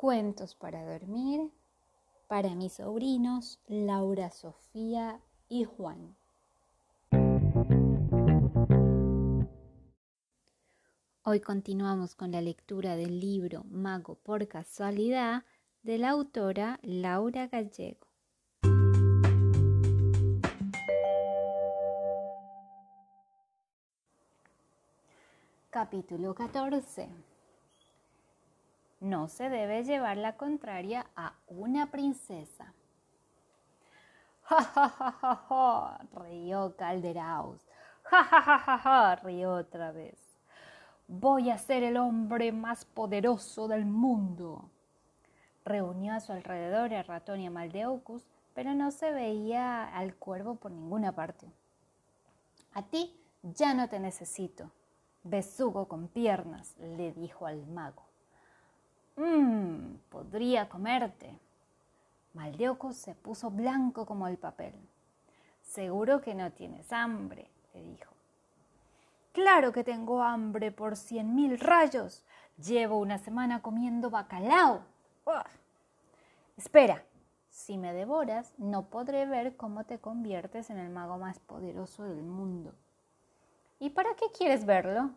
Cuentos para dormir para mis sobrinos Laura, Sofía y Juan. Hoy continuamos con la lectura del libro Mago por casualidad de la autora Laura Gallego. Capítulo 14 no se debe llevar la contraria a una princesa. Ja, ja, ja, ja, ja, rió Calderaus. Ja, ja, ja, ja, ja, rió otra vez. Voy a ser el hombre más poderoso del mundo. Reunió a su alrededor a Ratón y a Maldeucus, pero no se veía al cuervo por ninguna parte. A ti ya no te necesito. Besugo con piernas, le dijo al mago. Mmm, podría comerte. Maldeucus se puso blanco como el papel. Seguro que no tienes hambre, le dijo. Claro que tengo hambre por cien mil rayos. Llevo una semana comiendo bacalao. Espera, si me devoras, no podré ver cómo te conviertes en el mago más poderoso del mundo. ¿Y para qué quieres verlo?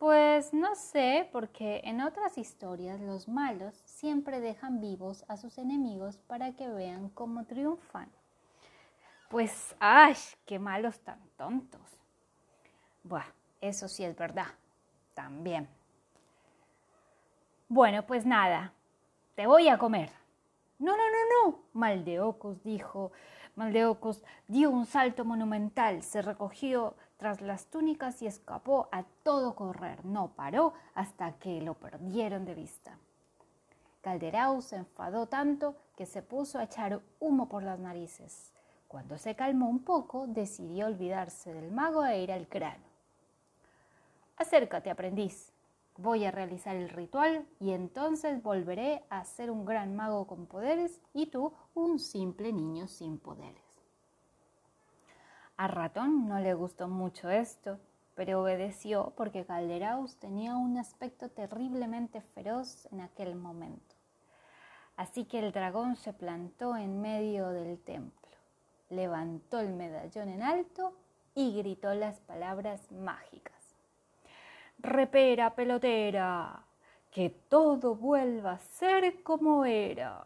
Pues no sé, porque en otras historias los malos siempre dejan vivos a sus enemigos para que vean cómo triunfan. Pues, ¡ay! ¡Qué malos tan tontos! Buah, eso sí es verdad, también. Bueno, pues nada, te voy a comer. No, no, no, no, Maldeocus dijo. Maldeocus dio un salto monumental, se recogió tras las túnicas y escapó a todo correr. No paró hasta que lo perdieron de vista. Calderau se enfadó tanto que se puso a echar humo por las narices. Cuando se calmó un poco, decidió olvidarse del mago e ir al grano. Acércate, aprendiz. Voy a realizar el ritual y entonces volveré a ser un gran mago con poderes y tú un simple niño sin poderes. A Ratón no le gustó mucho esto, pero obedeció porque Calderaus tenía un aspecto terriblemente feroz en aquel momento. Así que el dragón se plantó en medio del templo, levantó el medallón en alto y gritó las palabras mágicas. Repera, pelotera, que todo vuelva a ser como era.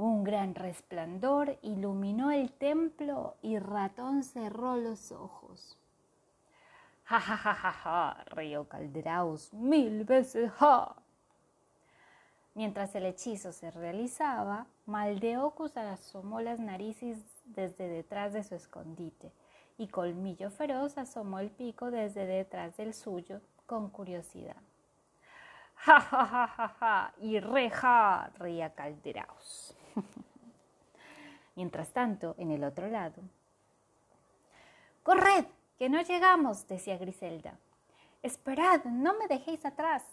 Un gran resplandor iluminó el templo y Ratón cerró los ojos. Ja, ja, ja, ja, ja, rió Calderaus, mil veces ja. Mientras el hechizo se realizaba, Maldeocus asomó las narices desde detrás de su escondite y Colmillo Feroz asomó el pico desde detrás del suyo con curiosidad. Ja, ja, ja, ja, ja, y reja, ría Calderaus. Mientras tanto, en el otro lado. ¡Corred! ¡Que no llegamos! decía Griselda. Esperad, no me dejéis atrás,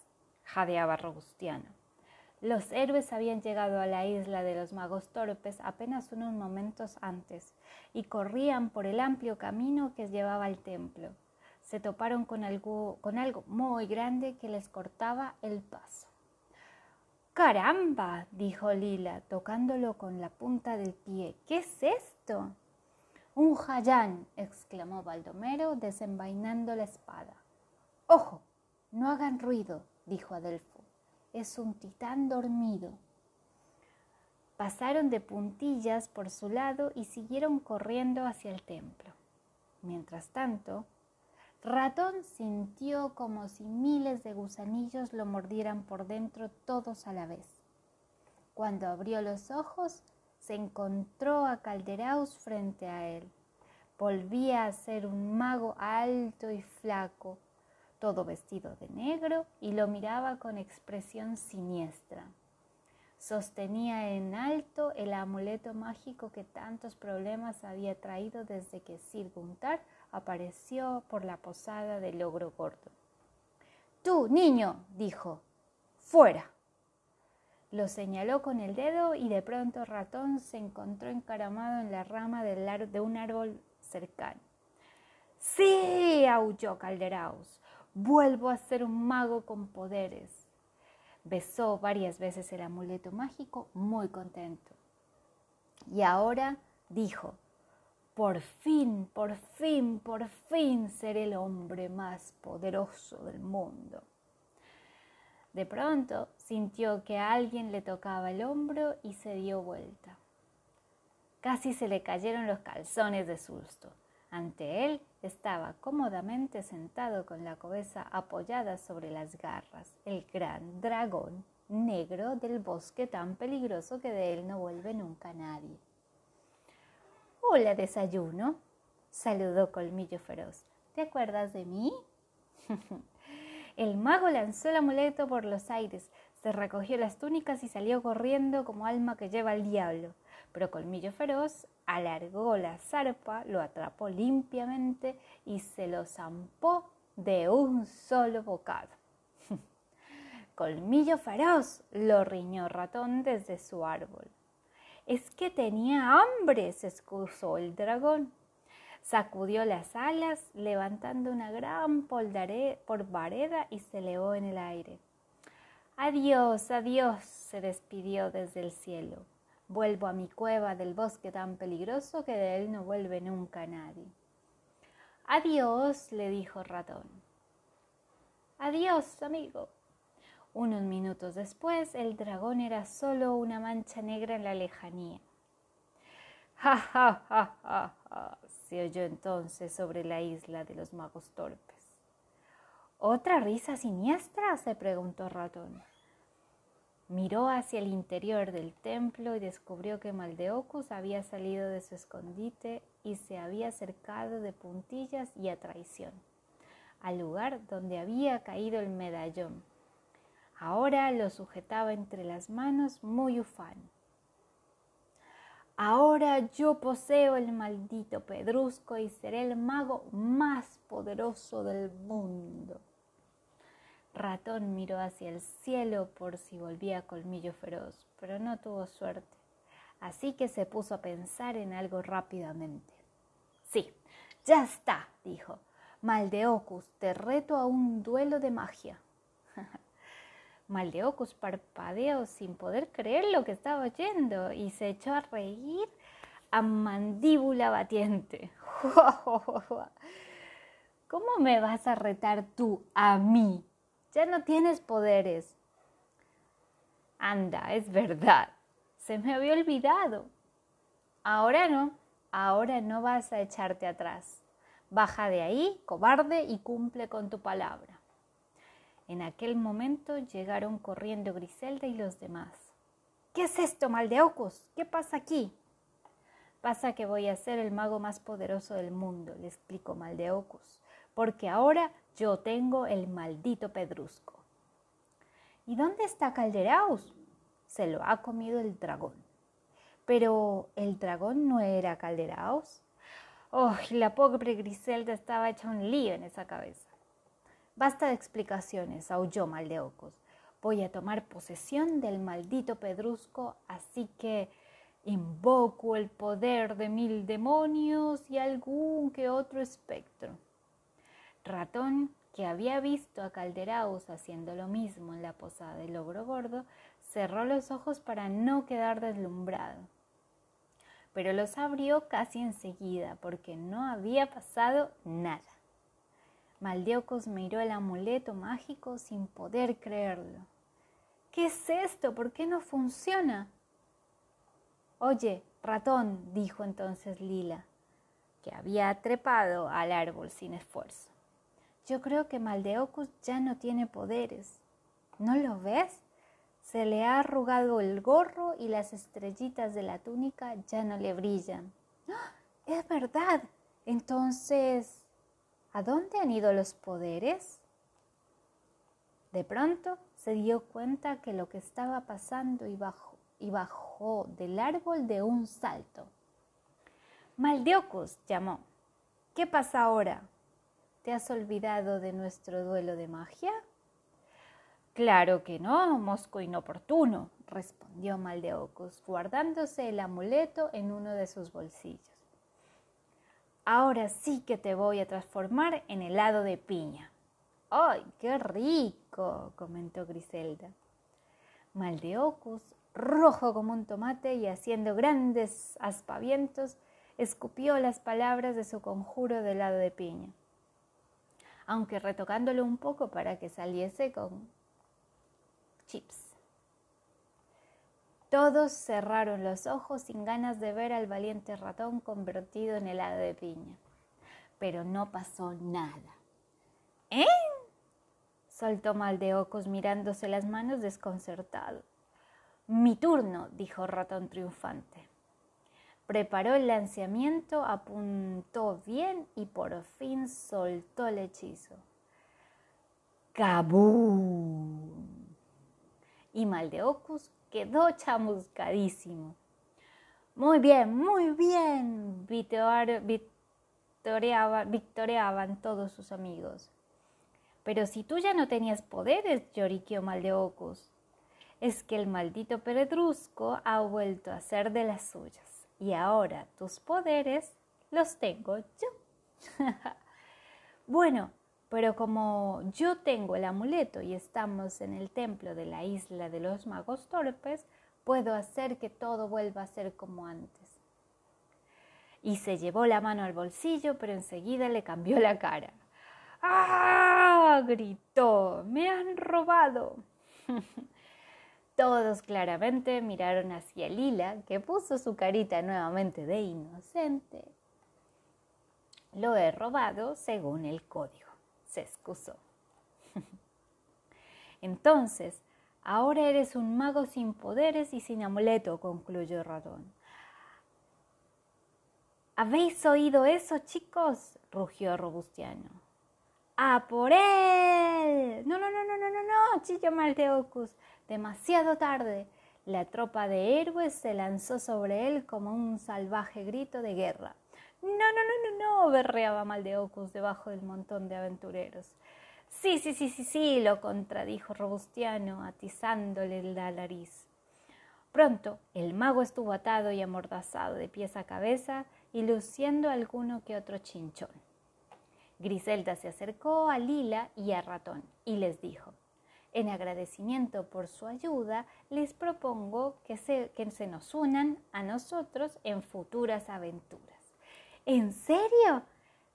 jadeaba Robustiano. Los héroes habían llegado a la isla de los magos torpes apenas unos momentos antes y corrían por el amplio camino que llevaba al templo. Se toparon con algo, con algo muy grande que les cortaba el paso. Caramba, dijo Lila, tocándolo con la punta del pie. ¿Qué es esto? Un jayán, exclamó Baldomero, desenvainando la espada. Ojo, no hagan ruido, dijo Adelfo. Es un titán dormido. Pasaron de puntillas por su lado y siguieron corriendo hacia el templo. Mientras tanto, Ratón sintió como si miles de gusanillos lo mordieran por dentro todos a la vez. Cuando abrió los ojos, se encontró a Calderaus frente a él. Volvía a ser un mago alto y flaco, todo vestido de negro, y lo miraba con expresión siniestra. Sostenía en alto el amuleto mágico que tantos problemas había traído desde que Sir Guntar apareció por la posada del ogro gordo. Tú, niño, dijo, fuera. Lo señaló con el dedo y de pronto Ratón se encontró encaramado en la rama de un árbol cercano. Sí, aulló Calderaus, vuelvo a ser un mago con poderes. Besó varias veces el amuleto mágico muy contento. Y ahora dijo, por fin, por fin, por fin seré el hombre más poderoso del mundo. De pronto sintió que alguien le tocaba el hombro y se dio vuelta. Casi se le cayeron los calzones de susto. Ante él estaba cómodamente sentado con la cabeza apoyada sobre las garras, el gran dragón negro del bosque tan peligroso que de él no vuelve nunca nadie. Hola, desayuno, saludó Colmillo Feroz. ¿Te acuerdas de mí? el mago lanzó el amuleto por los aires, se recogió las túnicas y salió corriendo como alma que lleva al diablo. Pero Colmillo Feroz alargó la zarpa, lo atrapó limpiamente y se lo zampó de un solo bocado. Colmillo Feroz, lo riñó Ratón desde su árbol. Es que tenía hambre, se excusó el dragón. Sacudió las alas, levantando una gran polvareda y se elevó en el aire. Adiós, adiós, se despidió desde el cielo. Vuelvo a mi cueva del bosque tan peligroso que de él no vuelve nunca nadie. Adiós, le dijo Ratón. Adiós, amigo. Unos minutos después, el dragón era solo una mancha negra en la lejanía. Ja, ja, ja, ja, ja, se oyó entonces sobre la isla de los magos torpes. ¿Otra risa siniestra? se preguntó Ratón. Miró hacia el interior del templo y descubrió que Maldeocus había salido de su escondite y se había acercado de puntillas y a traición al lugar donde había caído el medallón Ahora lo sujetaba entre las manos muy ufano. Ahora yo poseo el maldito pedrusco y seré el mago más poderoso del mundo. Ratón miró hacia el cielo por si volvía colmillo feroz, pero no tuvo suerte, así que se puso a pensar en algo rápidamente. Sí, ya está, dijo. Maldeocus, te reto a un duelo de magia. Maldeocus parpadeó sin poder creer lo que estaba oyendo y se echó a reír a mandíbula batiente. ¿Cómo me vas a retar tú a mí? Ya no tienes poderes. Anda, es verdad. Se me había olvidado. Ahora no, ahora no vas a echarte atrás. Baja de ahí, cobarde, y cumple con tu palabra. En aquel momento llegaron corriendo Griselda y los demás. ¿Qué es esto, Maldeocus? ¿Qué pasa aquí? Pasa que voy a ser el mago más poderoso del mundo, le explicó Maldeocus, porque ahora yo tengo el maldito pedrusco. ¿Y dónde está Calderaus? Se lo ha comido el dragón. Pero el dragón no era Calderaus. Oh, la pobre Griselda estaba hecha un lío en esa cabeza. Basta de explicaciones, aulló Maldeocos. Voy a tomar posesión del maldito pedrusco, así que invoco el poder de mil demonios y algún que otro espectro. Ratón, que había visto a Calderaus haciendo lo mismo en la posada del ogro gordo, cerró los ojos para no quedar deslumbrado. Pero los abrió casi enseguida porque no había pasado nada. Maldeocos miró el amuleto mágico sin poder creerlo. ¿Qué es esto? ¿Por qué no funciona? Oye, ratón, dijo entonces Lila, que había trepado al árbol sin esfuerzo. Yo creo que Maldeocus ya no tiene poderes. ¿No lo ves? Se le ha arrugado el gorro y las estrellitas de la túnica ya no le brillan. ¡Ah! Es verdad. Entonces, ¿A dónde han ido los poderes? De pronto se dio cuenta que lo que estaba pasando y bajó, y bajó del árbol de un salto. Maldeocus llamó. ¿Qué pasa ahora? ¿Te has olvidado de nuestro duelo de magia? Claro que no, mosco inoportuno, respondió Maldeocus, guardándose el amuleto en uno de sus bolsillos. Ahora sí que te voy a transformar en helado de piña. ¡Ay, qué rico! comentó Griselda. Maldeocus, rojo como un tomate y haciendo grandes aspavientos, escupió las palabras de su conjuro de lado de piña, aunque retocándolo un poco para que saliese con chips. Todos cerraron los ojos sin ganas de ver al valiente ratón convertido en helado de piña. Pero no pasó nada. ¿Eh? soltó Maldeocos mirándose las manos desconcertado. Mi turno, dijo Ratón triunfante. Preparó el lanzamiento, apuntó bien y por fin soltó el hechizo. ¡Cabum! Y Maldeocus quedó chamuscadísimo. Muy bien, muy bien, victoriaban todos sus amigos. Pero si tú ya no tenías poderes, lloriqueó Maldeocus, es que el maldito Pedrusco ha vuelto a ser de las suyas y ahora tus poderes los tengo yo. bueno, pero como yo tengo el amuleto y estamos en el templo de la isla de los magos torpes, puedo hacer que todo vuelva a ser como antes. Y se llevó la mano al bolsillo, pero enseguida le cambió la cara. ¡Ah! gritó. ¡Me han robado! Todos claramente miraron hacia Lila, que puso su carita nuevamente de inocente. Lo he robado según el código se excusó. Entonces, ahora eres un mago sin poderes y sin amuleto, concluyó Ratón. ¿Habéis oído eso, chicos? rugió Robustiano. ¡A por él! No, no, no, no, no, no, no, chilló Malteocus. Demasiado tarde. La tropa de héroes se lanzó sobre él como un salvaje grito de guerra. No, no, no, no, no, berreaba Maldeocus debajo del montón de aventureros. Sí, sí, sí, sí, sí, lo contradijo Robustiano, atizándole la nariz. Pronto el mago estuvo atado y amordazado de pies a cabeza y luciendo alguno que otro chinchón. Griselda se acercó a Lila y a Ratón y les dijo, en agradecimiento por su ayuda, les propongo que se, que se nos unan a nosotros en futuras aventuras. ¿En serio?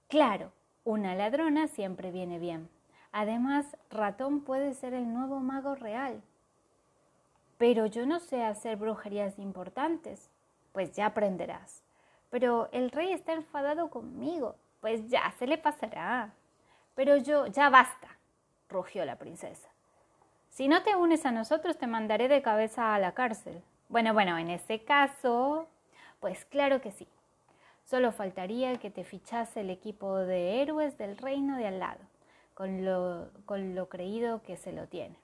Claro, una ladrona siempre viene bien. Además, ratón puede ser el nuevo mago real. Pero yo no sé hacer brujerías importantes. Pues ya aprenderás. Pero el rey está enfadado conmigo. Pues ya se le pasará. Pero yo, ya basta, rugió la princesa. Si no te unes a nosotros, te mandaré de cabeza a la cárcel. Bueno, bueno, en ese caso, pues claro que sí. Solo faltaría que te fichase el equipo de héroes del reino de al lado, con lo, creído que se lo tiene.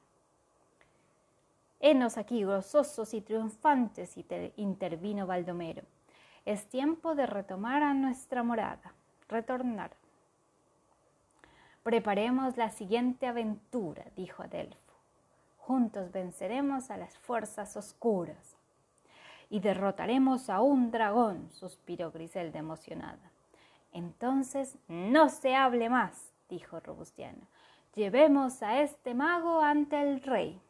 Henos aquí gozosos y triunfantes, intervino Baldomero. Es tiempo de retomar a nuestra morada, retornar. Preparemos la siguiente aventura, dijo Adelfo. Juntos venceremos a las fuerzas oscuras y derrotaremos a un dragón, suspiró Griselda emocionada. Entonces no se hable más, dijo Robustiano. Llevemos a este mago ante el rey.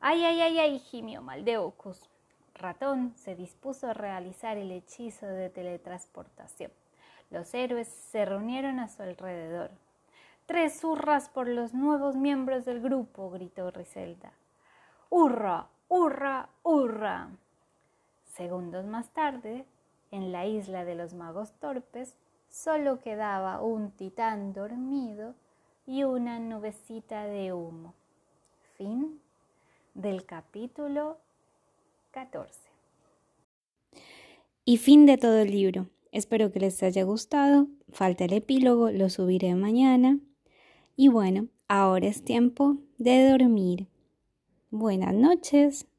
Ay, ay, ay, ay, gimió Maldeocus. Ratón se dispuso a realizar el hechizo de teletransportación. Los héroes se reunieron a su alrededor. Tres hurras por los nuevos miembros del grupo, gritó Griselda. ¡Hurra! ¡Hurra! ¡Hurra! Segundos más tarde, en la isla de los magos torpes, solo quedaba un titán dormido y una nubecita de humo. Fin del capítulo 14. Y fin de todo el libro. Espero que les haya gustado. Falta el epílogo, lo subiré mañana. Y bueno, ahora es tiempo de dormir. Buenas noches.